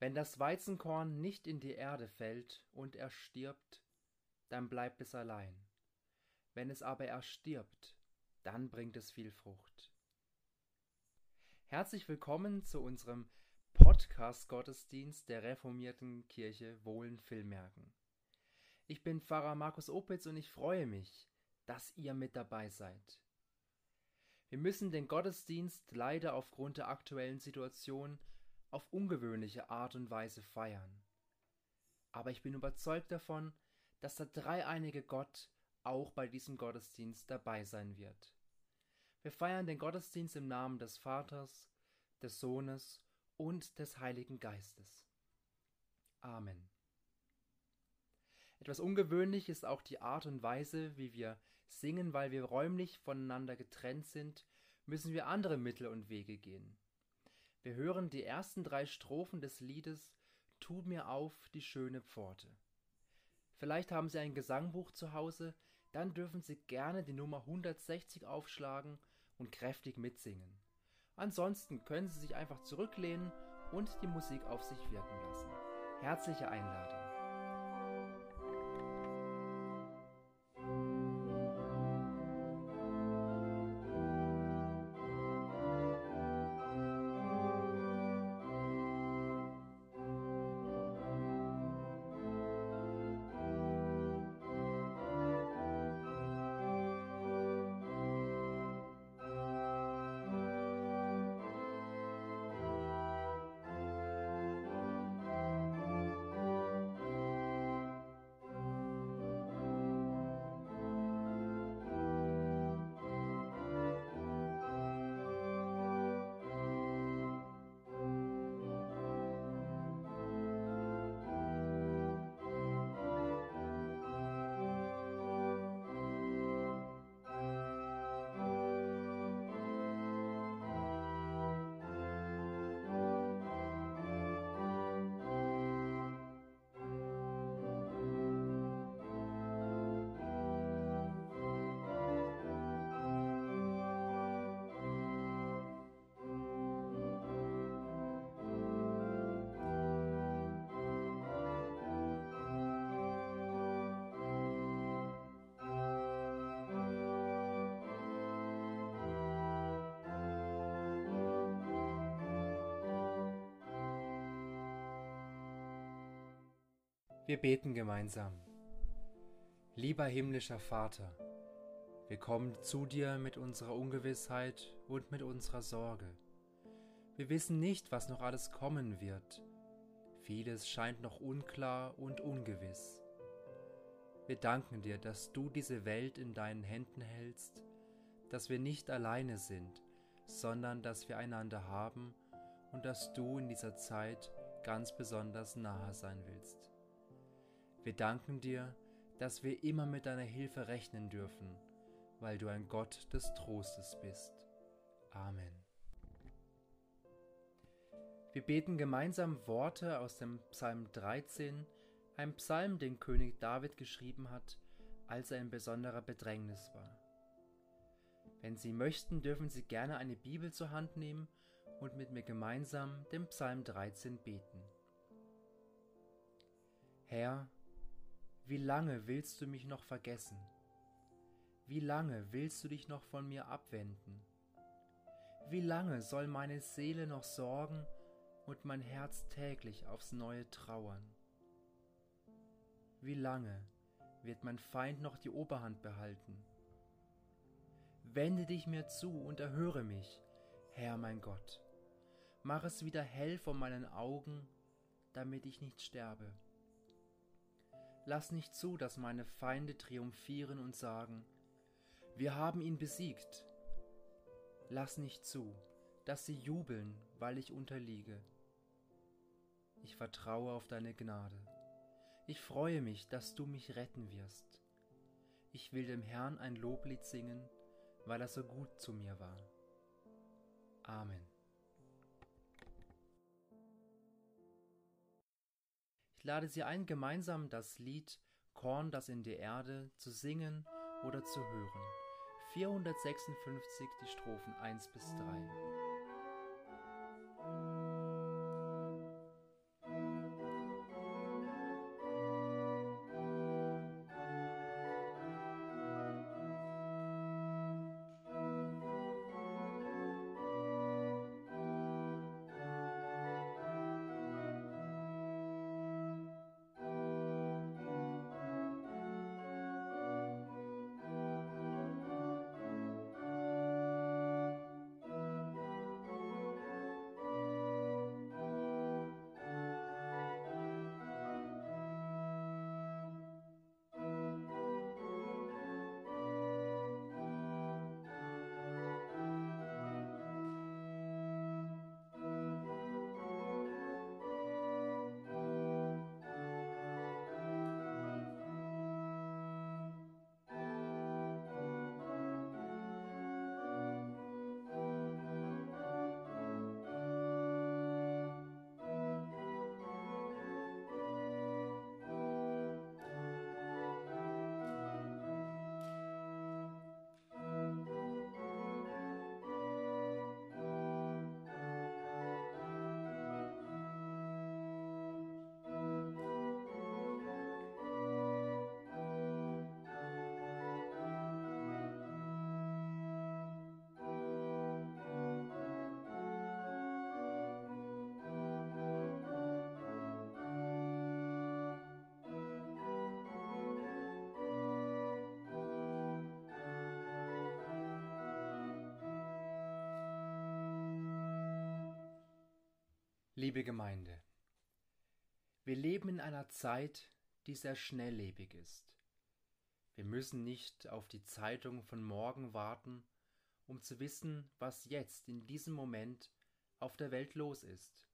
Wenn das Weizenkorn nicht in die Erde fällt und er stirbt, dann bleibt es allein. Wenn es aber erstirbt, dann bringt es viel Frucht. Herzlich willkommen zu unserem Podcast-Gottesdienst der reformierten Kirche Wohlen-Villmerken. Ich bin Pfarrer Markus Opitz und ich freue mich, dass ihr mit dabei seid. Wir müssen den Gottesdienst leider aufgrund der aktuellen Situation auf ungewöhnliche Art und Weise feiern. Aber ich bin überzeugt davon, dass der dreieinige Gott auch bei diesem Gottesdienst dabei sein wird. Wir feiern den Gottesdienst im Namen des Vaters, des Sohnes und des Heiligen Geistes. Amen. Etwas ungewöhnlich ist auch die Art und Weise, wie wir singen, weil wir räumlich voneinander getrennt sind, müssen wir andere Mittel und Wege gehen. Wir hören die ersten drei Strophen des Liedes Tu mir auf die schöne Pforte. Vielleicht haben Sie ein Gesangbuch zu Hause, dann dürfen Sie gerne die Nummer 160 aufschlagen und kräftig mitsingen. Ansonsten können Sie sich einfach zurücklehnen und die Musik auf sich wirken lassen. Herzliche Einladung. Wir beten gemeinsam. Lieber himmlischer Vater, wir kommen zu dir mit unserer Ungewissheit und mit unserer Sorge. Wir wissen nicht, was noch alles kommen wird. Vieles scheint noch unklar und ungewiss. Wir danken dir, dass du diese Welt in deinen Händen hältst, dass wir nicht alleine sind, sondern dass wir einander haben und dass du in dieser Zeit ganz besonders nahe sein willst. Wir danken dir, dass wir immer mit deiner Hilfe rechnen dürfen, weil du ein Gott des Trostes bist. Amen. Wir beten gemeinsam Worte aus dem Psalm 13, ein Psalm, den König David geschrieben hat, als er in besonderer Bedrängnis war. Wenn Sie möchten, dürfen Sie gerne eine Bibel zur Hand nehmen und mit mir gemeinsam den Psalm 13 beten. Herr, wie lange willst du mich noch vergessen? Wie lange willst du dich noch von mir abwenden? Wie lange soll meine Seele noch sorgen und mein Herz täglich aufs neue trauern? Wie lange wird mein Feind noch die Oberhand behalten? Wende dich mir zu und erhöre mich, Herr mein Gott. Mach es wieder hell vor meinen Augen, damit ich nicht sterbe. Lass nicht zu, dass meine Feinde triumphieren und sagen, wir haben ihn besiegt. Lass nicht zu, dass sie jubeln, weil ich unterliege. Ich vertraue auf deine Gnade. Ich freue mich, dass du mich retten wirst. Ich will dem Herrn ein Loblied singen, weil er so gut zu mir war. Amen. Ich lade Sie ein, gemeinsam das Lied Korn, das in die Erde zu singen oder zu hören. 456 die Strophen 1 bis 3. Liebe Gemeinde, wir leben in einer Zeit, die sehr schnelllebig ist. Wir müssen nicht auf die Zeitung von morgen warten, um zu wissen, was jetzt in diesem Moment auf der Welt los ist.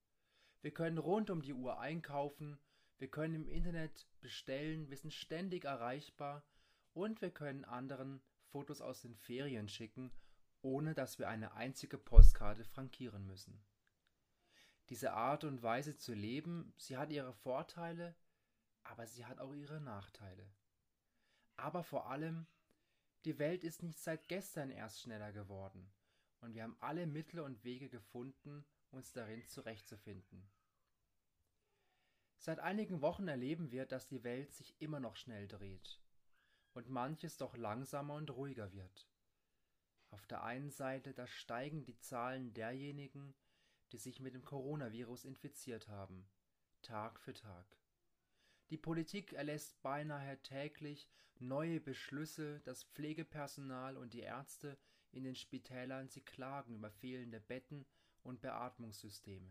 Wir können rund um die Uhr einkaufen, wir können im Internet bestellen, wir sind ständig erreichbar und wir können anderen Fotos aus den Ferien schicken, ohne dass wir eine einzige Postkarte frankieren müssen. Diese Art und Weise zu leben, sie hat ihre Vorteile, aber sie hat auch ihre Nachteile. Aber vor allem, die Welt ist nicht seit gestern erst schneller geworden, und wir haben alle Mittel und Wege gefunden, uns darin zurechtzufinden. Seit einigen Wochen erleben wir, dass die Welt sich immer noch schnell dreht und manches doch langsamer und ruhiger wird. Auf der einen Seite, da steigen die Zahlen derjenigen, die sich mit dem Coronavirus infiziert haben, Tag für Tag. Die Politik erlässt beinahe täglich neue Beschlüsse, das Pflegepersonal und die Ärzte in den Spitälern sie klagen über fehlende Betten und Beatmungssysteme.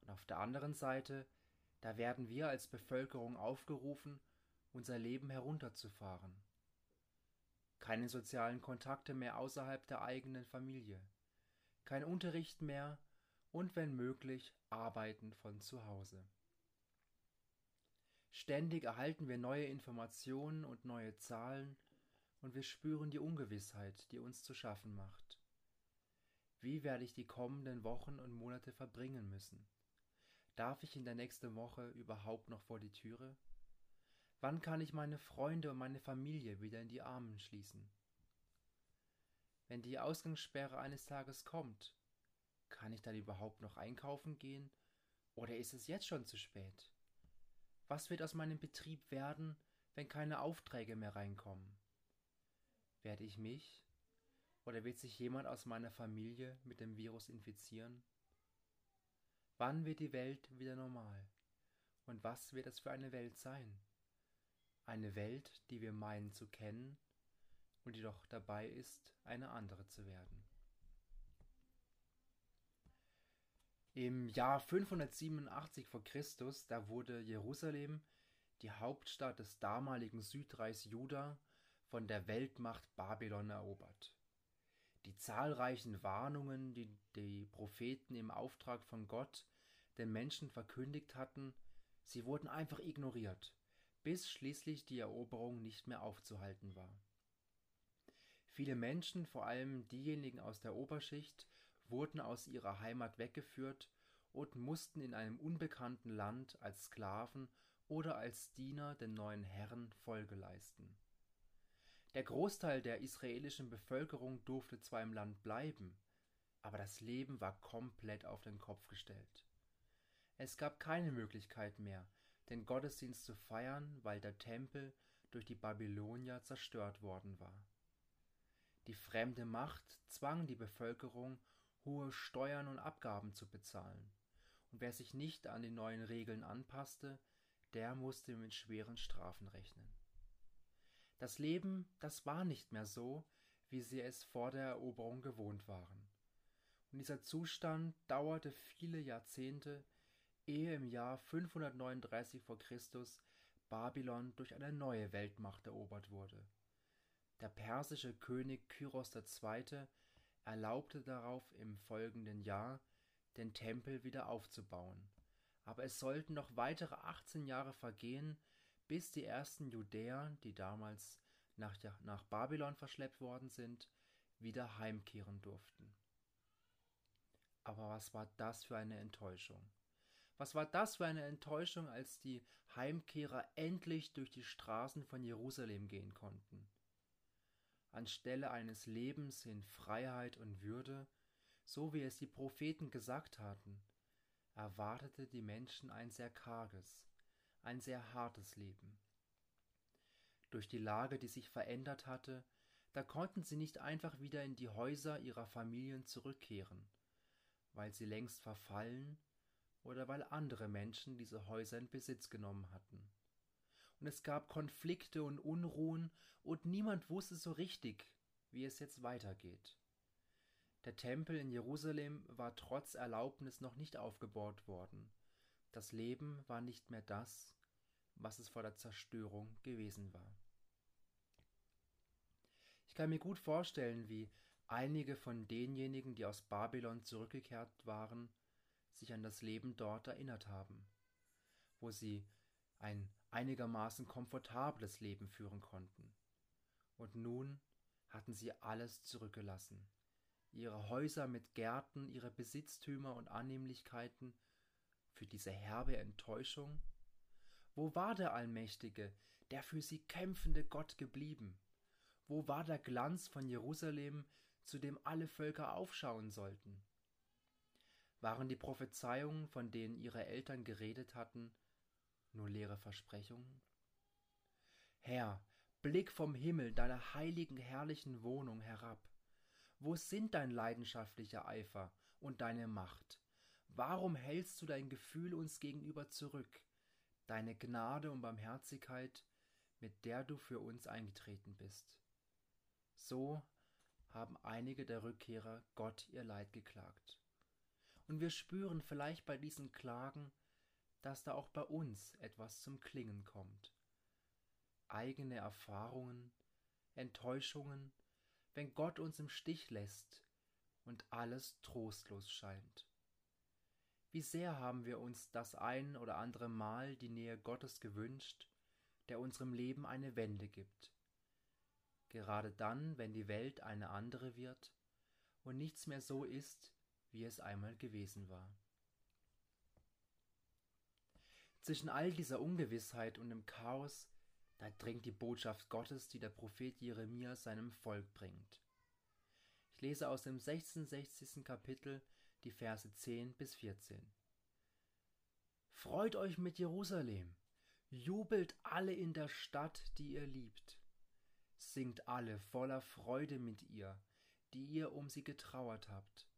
Und auf der anderen Seite, da werden wir als Bevölkerung aufgerufen, unser Leben herunterzufahren. Keine sozialen Kontakte mehr außerhalb der eigenen Familie, kein Unterricht mehr und wenn möglich Arbeiten von zu Hause. Ständig erhalten wir neue Informationen und neue Zahlen und wir spüren die Ungewissheit, die uns zu schaffen macht. Wie werde ich die kommenden Wochen und Monate verbringen müssen? Darf ich in der nächsten Woche überhaupt noch vor die Türe? Wann kann ich meine Freunde und meine Familie wieder in die Armen schließen? Wenn die Ausgangssperre eines Tages kommt, kann ich dann überhaupt noch einkaufen gehen oder ist es jetzt schon zu spät? Was wird aus meinem Betrieb werden, wenn keine Aufträge mehr reinkommen? Werde ich mich oder wird sich jemand aus meiner Familie mit dem Virus infizieren? Wann wird die Welt wieder normal? Und was wird es für eine Welt sein? Eine Welt, die wir meinen zu kennen und die doch dabei ist, eine andere zu werden. Im Jahr 587 vor Christus, da wurde Jerusalem, die Hauptstadt des damaligen Südreichs Juda, von der Weltmacht Babylon erobert. Die zahlreichen Warnungen, die die Propheten im Auftrag von Gott den Menschen verkündigt hatten, sie wurden einfach ignoriert, bis schließlich die Eroberung nicht mehr aufzuhalten war. Viele Menschen, vor allem diejenigen aus der Oberschicht, wurden aus ihrer Heimat weggeführt und mussten in einem unbekannten Land als Sklaven oder als Diener den neuen Herren Folge leisten. Der Großteil der israelischen Bevölkerung durfte zwar im Land bleiben, aber das Leben war komplett auf den Kopf gestellt. Es gab keine Möglichkeit mehr, den Gottesdienst zu feiern, weil der Tempel durch die Babylonier zerstört worden war. Die fremde Macht zwang die Bevölkerung hohe Steuern und Abgaben zu bezahlen, und wer sich nicht an die neuen Regeln anpasste, der musste mit schweren Strafen rechnen. Das Leben, das war nicht mehr so, wie sie es vor der Eroberung gewohnt waren. Und dieser Zustand dauerte viele Jahrzehnte, ehe im Jahr 539 vor Christus Babylon durch eine neue Weltmacht erobert wurde. Der persische König Kyros II erlaubte darauf im folgenden Jahr, den Tempel wieder aufzubauen. Aber es sollten noch weitere 18 Jahre vergehen, bis die ersten Judäer, die damals nach, nach Babylon verschleppt worden sind, wieder heimkehren durften. Aber was war das für eine Enttäuschung? Was war das für eine Enttäuschung, als die Heimkehrer endlich durch die Straßen von Jerusalem gehen konnten? Anstelle eines Lebens in Freiheit und Würde, so wie es die Propheten gesagt hatten, erwartete die Menschen ein sehr karges, ein sehr hartes Leben. Durch die Lage, die sich verändert hatte, da konnten sie nicht einfach wieder in die Häuser ihrer Familien zurückkehren, weil sie längst verfallen oder weil andere Menschen diese Häuser in Besitz genommen hatten und es gab Konflikte und Unruhen und niemand wusste so richtig, wie es jetzt weitergeht. Der Tempel in Jerusalem war trotz Erlaubnis noch nicht aufgebaut worden. Das Leben war nicht mehr das, was es vor der Zerstörung gewesen war. Ich kann mir gut vorstellen, wie einige von denjenigen, die aus Babylon zurückgekehrt waren, sich an das Leben dort erinnert haben, wo sie ein einigermaßen komfortables Leben führen konnten. Und nun hatten sie alles zurückgelassen. Ihre Häuser mit Gärten, ihre Besitztümer und Annehmlichkeiten für diese herbe Enttäuschung? Wo war der Allmächtige, der für sie kämpfende Gott geblieben? Wo war der Glanz von Jerusalem, zu dem alle Völker aufschauen sollten? Waren die Prophezeiungen, von denen ihre Eltern geredet hatten, nur leere Versprechungen? Herr, blick vom Himmel deiner heiligen, herrlichen Wohnung herab. Wo sind dein leidenschaftlicher Eifer und deine Macht? Warum hältst du dein Gefühl uns gegenüber zurück, deine Gnade und Barmherzigkeit, mit der du für uns eingetreten bist? So haben einige der Rückkehrer Gott ihr Leid geklagt. Und wir spüren vielleicht bei diesen Klagen, dass da auch bei uns etwas zum Klingen kommt. Eigene Erfahrungen, Enttäuschungen, wenn Gott uns im Stich lässt und alles trostlos scheint. Wie sehr haben wir uns das ein oder andere Mal die Nähe Gottes gewünscht, der unserem Leben eine Wende gibt. Gerade dann, wenn die Welt eine andere wird und nichts mehr so ist, wie es einmal gewesen war. Zwischen all dieser Ungewissheit und dem Chaos, da dringt die Botschaft Gottes, die der Prophet Jeremia seinem Volk bringt. Ich lese aus dem 66. Kapitel die Verse 10 bis 14. Freut euch mit Jerusalem, jubelt alle in der Stadt, die ihr liebt. Singt alle voller Freude mit ihr, die ihr um sie getrauert habt.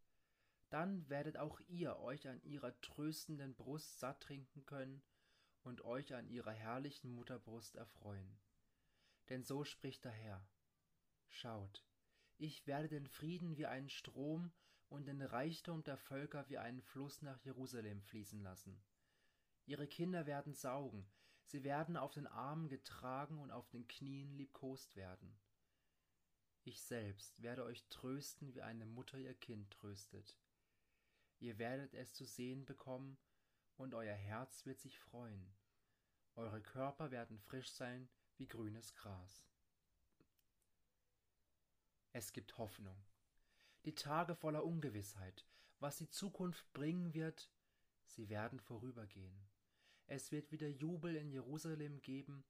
Dann werdet auch ihr euch an ihrer tröstenden Brust satt trinken können und euch an ihrer herrlichen Mutterbrust erfreuen. Denn so spricht der Herr. Schaut, ich werde den Frieden wie einen Strom und den Reichtum der Völker wie einen Fluss nach Jerusalem fließen lassen. Ihre Kinder werden saugen, sie werden auf den Armen getragen und auf den Knien liebkost werden. Ich selbst werde euch trösten, wie eine Mutter ihr Kind tröstet. Ihr werdet es zu sehen bekommen und euer Herz wird sich freuen. Eure Körper werden frisch sein wie grünes Gras. Es gibt Hoffnung. Die Tage voller Ungewissheit, was die Zukunft bringen wird, sie werden vorübergehen. Es wird wieder Jubel in Jerusalem geben,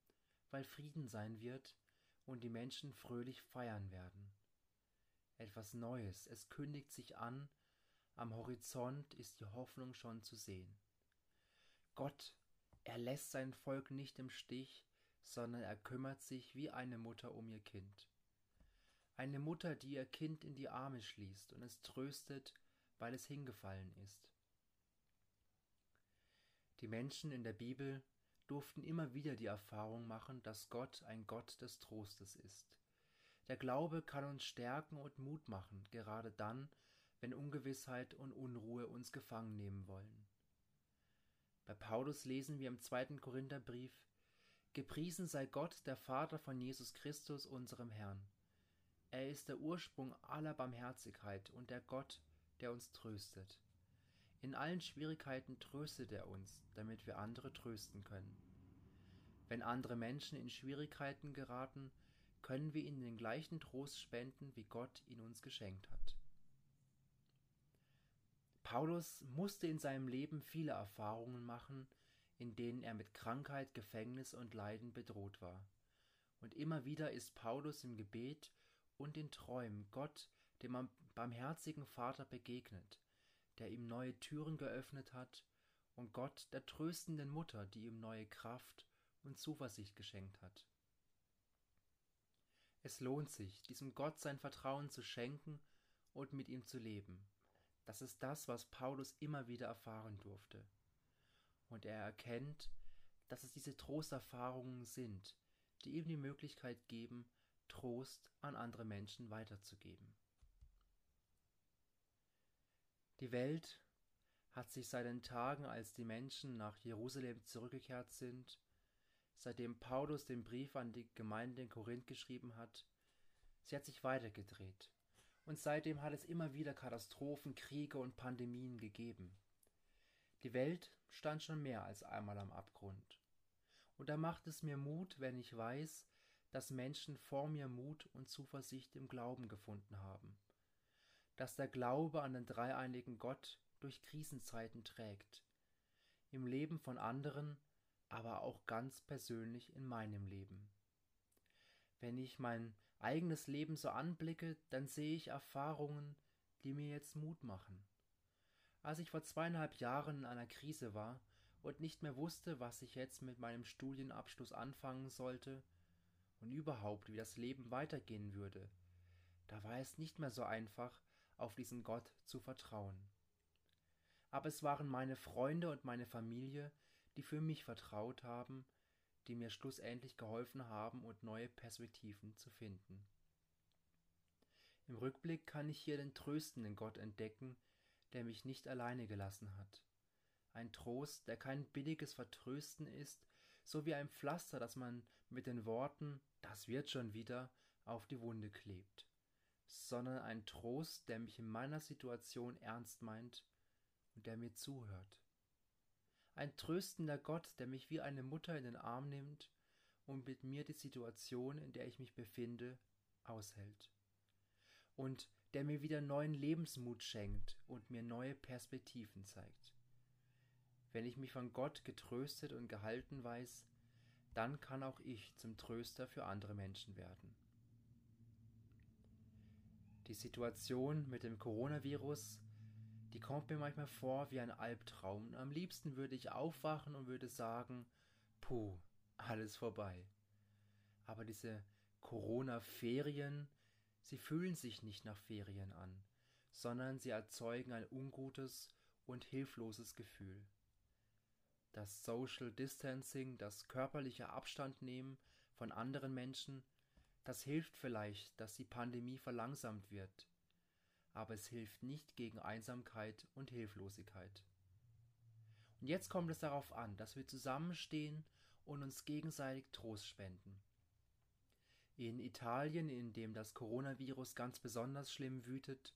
weil Frieden sein wird und die Menschen fröhlich feiern werden. Etwas Neues, es kündigt sich an, am Horizont ist die Hoffnung schon zu sehen. Gott, er lässt sein Volk nicht im Stich, sondern er kümmert sich wie eine Mutter um ihr Kind. Eine Mutter, die ihr Kind in die Arme schließt und es tröstet, weil es hingefallen ist. Die Menschen in der Bibel durften immer wieder die Erfahrung machen, dass Gott ein Gott des Trostes ist. Der Glaube kann uns stärken und Mut machen, gerade dann, wenn Ungewissheit und Unruhe uns gefangen nehmen wollen. Bei Paulus lesen wir im zweiten Korintherbrief Gepriesen sei Gott, der Vater von Jesus Christus, unserem Herrn. Er ist der Ursprung aller Barmherzigkeit und der Gott, der uns tröstet. In allen Schwierigkeiten tröstet er uns, damit wir andere trösten können. Wenn andere Menschen in Schwierigkeiten geraten, können wir ihnen den gleichen Trost spenden, wie Gott ihn uns geschenkt hat. Paulus musste in seinem Leben viele Erfahrungen machen, in denen er mit Krankheit, Gefängnis und Leiden bedroht war. Und immer wieder ist Paulus im Gebet und in Träumen Gott, dem barmherzigen Vater, begegnet, der ihm neue Türen geöffnet hat, und Gott der tröstenden Mutter, die ihm neue Kraft und Zuversicht geschenkt hat. Es lohnt sich, diesem Gott sein Vertrauen zu schenken und mit ihm zu leben. Das ist das, was Paulus immer wieder erfahren durfte. Und er erkennt, dass es diese Trosterfahrungen sind, die ihm die Möglichkeit geben, Trost an andere Menschen weiterzugeben. Die Welt hat sich seit den Tagen, als die Menschen nach Jerusalem zurückgekehrt sind, seitdem Paulus den Brief an die Gemeinde in Korinth geschrieben hat, sie hat sich weitergedreht. Und seitdem hat es immer wieder Katastrophen, Kriege und Pandemien gegeben. Die Welt stand schon mehr als einmal am Abgrund. Und da macht es mir Mut, wenn ich weiß, dass Menschen vor mir Mut und Zuversicht im Glauben gefunden haben. Dass der Glaube an den dreieinigen Gott durch Krisenzeiten trägt. Im Leben von anderen, aber auch ganz persönlich in meinem Leben. Wenn ich mein eigenes Leben so anblicke, dann sehe ich Erfahrungen, die mir jetzt Mut machen. Als ich vor zweieinhalb Jahren in einer Krise war und nicht mehr wusste, was ich jetzt mit meinem Studienabschluss anfangen sollte und überhaupt, wie das Leben weitergehen würde, da war es nicht mehr so einfach, auf diesen Gott zu vertrauen. Aber es waren meine Freunde und meine Familie, die für mich vertraut haben, die mir schlussendlich geholfen haben und neue Perspektiven zu finden. Im Rückblick kann ich hier den tröstenden Gott entdecken, der mich nicht alleine gelassen hat. Ein Trost, der kein billiges Vertrösten ist, so wie ein Pflaster, das man mit den Worten das wird schon wieder auf die Wunde klebt, sondern ein Trost, der mich in meiner Situation ernst meint und der mir zuhört ein tröstender Gott, der mich wie eine Mutter in den Arm nimmt und mit mir die Situation, in der ich mich befinde, aushält. Und der mir wieder neuen Lebensmut schenkt und mir neue Perspektiven zeigt. Wenn ich mich von Gott getröstet und gehalten weiß, dann kann auch ich zum Tröster für andere Menschen werden. Die Situation mit dem Coronavirus die kommt mir manchmal vor wie ein Albtraum. Am liebsten würde ich aufwachen und würde sagen, puh, alles vorbei. Aber diese Corona-Ferien, sie fühlen sich nicht nach Ferien an, sondern sie erzeugen ein ungutes und hilfloses Gefühl. Das Social Distancing, das körperliche Abstand nehmen von anderen Menschen, das hilft vielleicht, dass die Pandemie verlangsamt wird, aber es hilft nicht gegen Einsamkeit und Hilflosigkeit. Und jetzt kommt es darauf an, dass wir zusammenstehen und uns gegenseitig Trost spenden. In Italien, in dem das Coronavirus ganz besonders schlimm wütet,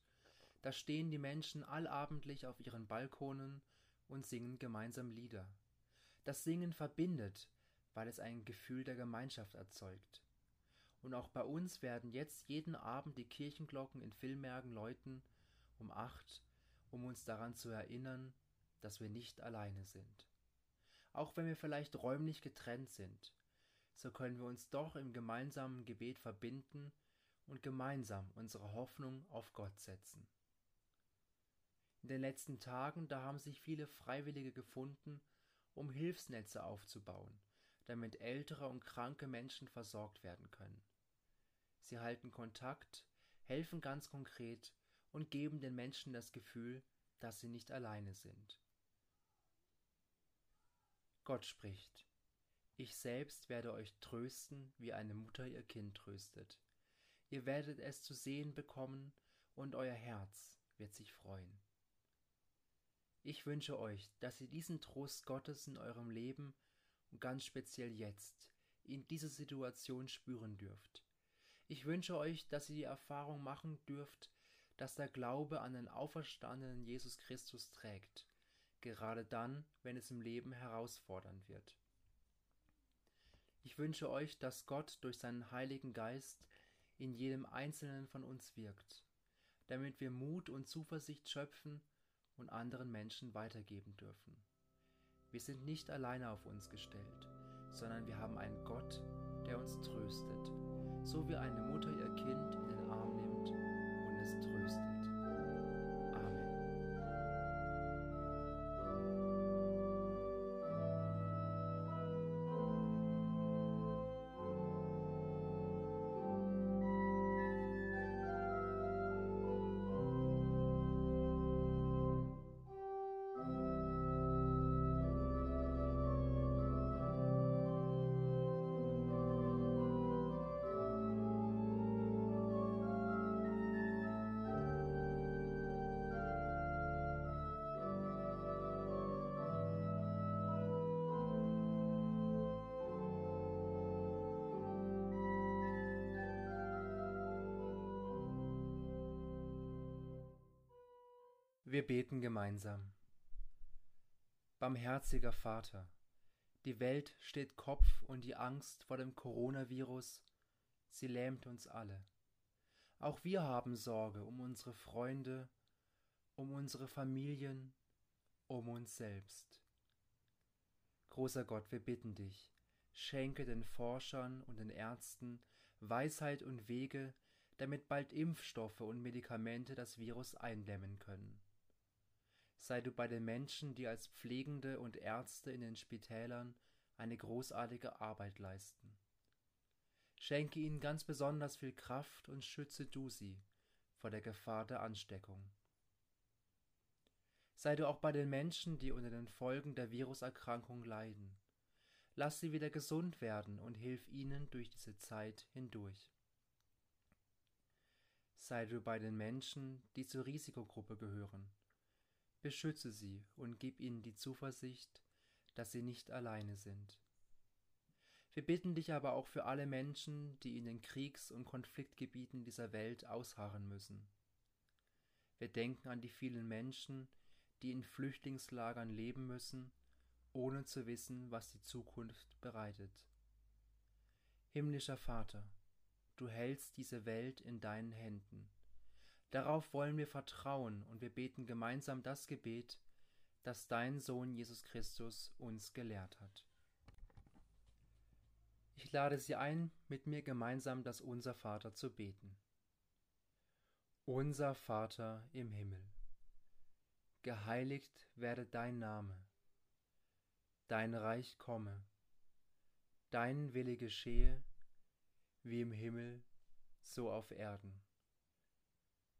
da stehen die Menschen allabendlich auf ihren Balkonen und singen gemeinsam Lieder. Das Singen verbindet, weil es ein Gefühl der Gemeinschaft erzeugt. Und auch bei uns werden jetzt jeden Abend die Kirchenglocken in Villmergen läuten um acht, um uns daran zu erinnern, dass wir nicht alleine sind. Auch wenn wir vielleicht räumlich getrennt sind, so können wir uns doch im gemeinsamen Gebet verbinden und gemeinsam unsere Hoffnung auf Gott setzen. In den letzten Tagen, da haben sich viele Freiwillige gefunden, um Hilfsnetze aufzubauen, damit ältere und kranke Menschen versorgt werden können. Sie halten Kontakt, helfen ganz konkret und geben den Menschen das Gefühl, dass sie nicht alleine sind. Gott spricht, ich selbst werde euch trösten, wie eine Mutter ihr Kind tröstet. Ihr werdet es zu sehen bekommen, und euer Herz wird sich freuen. Ich wünsche euch, dass ihr diesen Trost Gottes in eurem Leben und ganz speziell jetzt in dieser Situation spüren dürft. Ich wünsche euch, dass ihr die Erfahrung machen dürft, dass der Glaube an den auferstandenen Jesus Christus trägt, gerade dann, wenn es im Leben herausfordernd wird. Ich wünsche euch, dass Gott durch seinen Heiligen Geist in jedem Einzelnen von uns wirkt, damit wir Mut und Zuversicht schöpfen und anderen Menschen weitergeben dürfen. Wir sind nicht alleine auf uns gestellt, sondern wir haben einen Gott, der uns tröstet so wie eine Mutter ihr Kind in den Arm nimmt und es tröstet. Wir beten gemeinsam. Barmherziger Vater, die Welt steht Kopf und die Angst vor dem Coronavirus, sie lähmt uns alle. Auch wir haben Sorge um unsere Freunde, um unsere Familien, um uns selbst. Großer Gott, wir bitten dich, schenke den Forschern und den Ärzten Weisheit und Wege, damit bald Impfstoffe und Medikamente das Virus eindämmen können sei du bei den Menschen, die als Pflegende und Ärzte in den Spitälern eine großartige Arbeit leisten. Schenke ihnen ganz besonders viel Kraft und schütze du sie vor der Gefahr der Ansteckung. Sei du auch bei den Menschen, die unter den Folgen der Viruserkrankung leiden. Lass sie wieder gesund werden und hilf ihnen durch diese Zeit hindurch. Sei du bei den Menschen, die zur Risikogruppe gehören beschütze sie und gib ihnen die Zuversicht, dass sie nicht alleine sind. Wir bitten dich aber auch für alle Menschen, die in den Kriegs- und Konfliktgebieten dieser Welt ausharren müssen. Wir denken an die vielen Menschen, die in Flüchtlingslagern leben müssen, ohne zu wissen, was die Zukunft bereitet. Himmlischer Vater, du hältst diese Welt in deinen Händen. Darauf wollen wir vertrauen und wir beten gemeinsam das Gebet, das dein Sohn Jesus Christus uns gelehrt hat. Ich lade Sie ein, mit mir gemeinsam das Unser Vater zu beten. Unser Vater im Himmel, geheiligt werde dein Name, dein Reich komme, dein Wille geschehe, wie im Himmel, so auf Erden.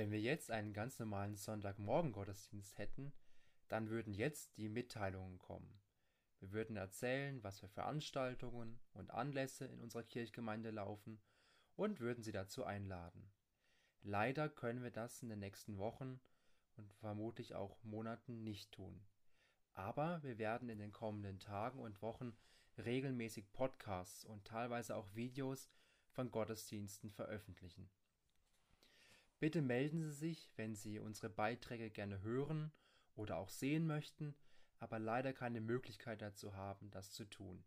Wenn wir jetzt einen ganz normalen Sonntagmorgen-Gottesdienst hätten, dann würden jetzt die Mitteilungen kommen. Wir würden erzählen, was für Veranstaltungen und Anlässe in unserer Kirchgemeinde laufen und würden Sie dazu einladen. Leider können wir das in den nächsten Wochen und vermutlich auch Monaten nicht tun. Aber wir werden in den kommenden Tagen und Wochen regelmäßig Podcasts und teilweise auch Videos von Gottesdiensten veröffentlichen. Bitte melden Sie sich, wenn Sie unsere Beiträge gerne hören oder auch sehen möchten, aber leider keine Möglichkeit dazu haben, das zu tun.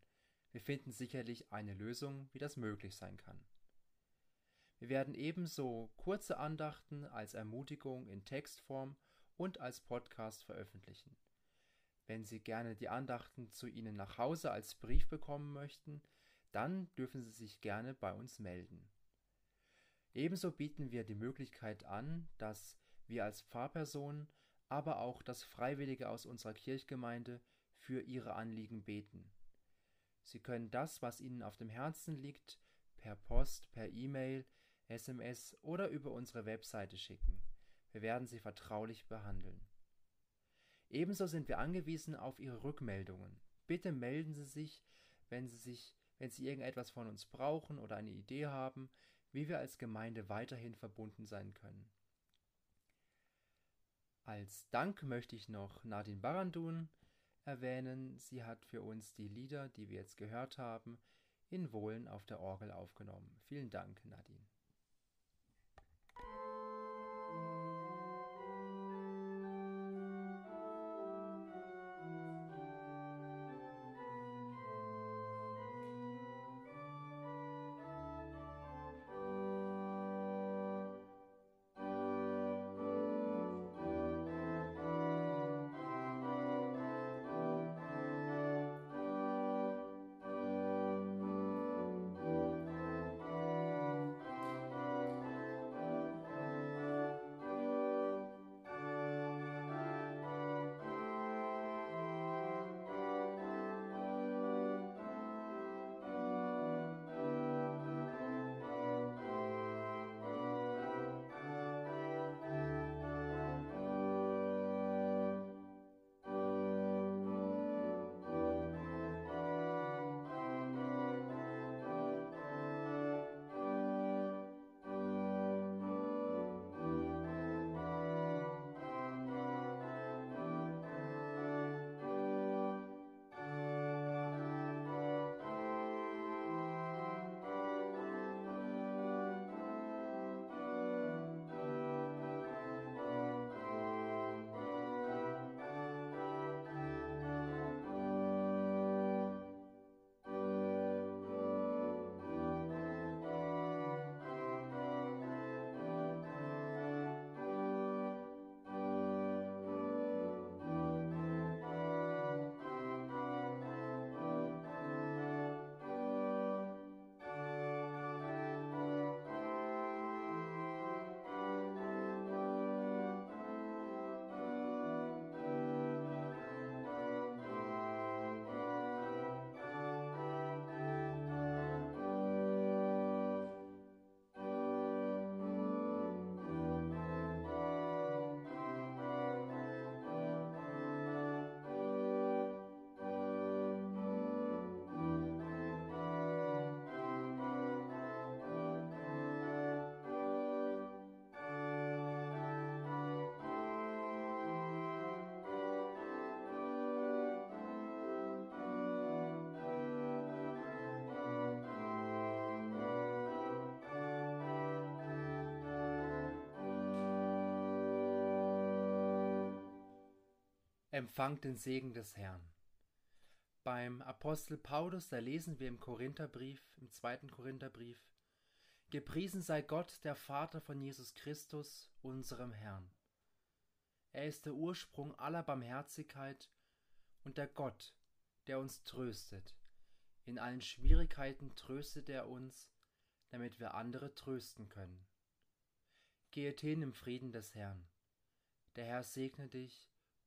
Wir finden sicherlich eine Lösung, wie das möglich sein kann. Wir werden ebenso kurze Andachten als Ermutigung in Textform und als Podcast veröffentlichen. Wenn Sie gerne die Andachten zu Ihnen nach Hause als Brief bekommen möchten, dann dürfen Sie sich gerne bei uns melden. Ebenso bieten wir die Möglichkeit an, dass wir als Pfarrpersonen, aber auch das Freiwillige aus unserer Kirchgemeinde für ihre Anliegen beten. Sie können das, was Ihnen auf dem Herzen liegt, per Post, per E-Mail, SMS oder über unsere Webseite schicken. Wir werden Sie vertraulich behandeln. Ebenso sind wir angewiesen auf Ihre Rückmeldungen. Bitte melden Sie sich, wenn Sie sich, wenn Sie irgendetwas von uns brauchen oder eine Idee haben, wie wir als Gemeinde weiterhin verbunden sein können. Als Dank möchte ich noch Nadine Barandun erwähnen. Sie hat für uns die Lieder, die wir jetzt gehört haben, in Wohlen auf der Orgel aufgenommen. Vielen Dank, Nadine. Empfangt den Segen des Herrn. Beim Apostel Paulus, da lesen wir im Korintherbrief, im zweiten Korintherbrief, Gepriesen sei Gott, der Vater von Jesus Christus, unserem Herrn. Er ist der Ursprung aller Barmherzigkeit und der Gott, der uns tröstet. In allen Schwierigkeiten tröstet er uns, damit wir andere trösten können. Gehet hin im Frieden des Herrn. Der Herr segne dich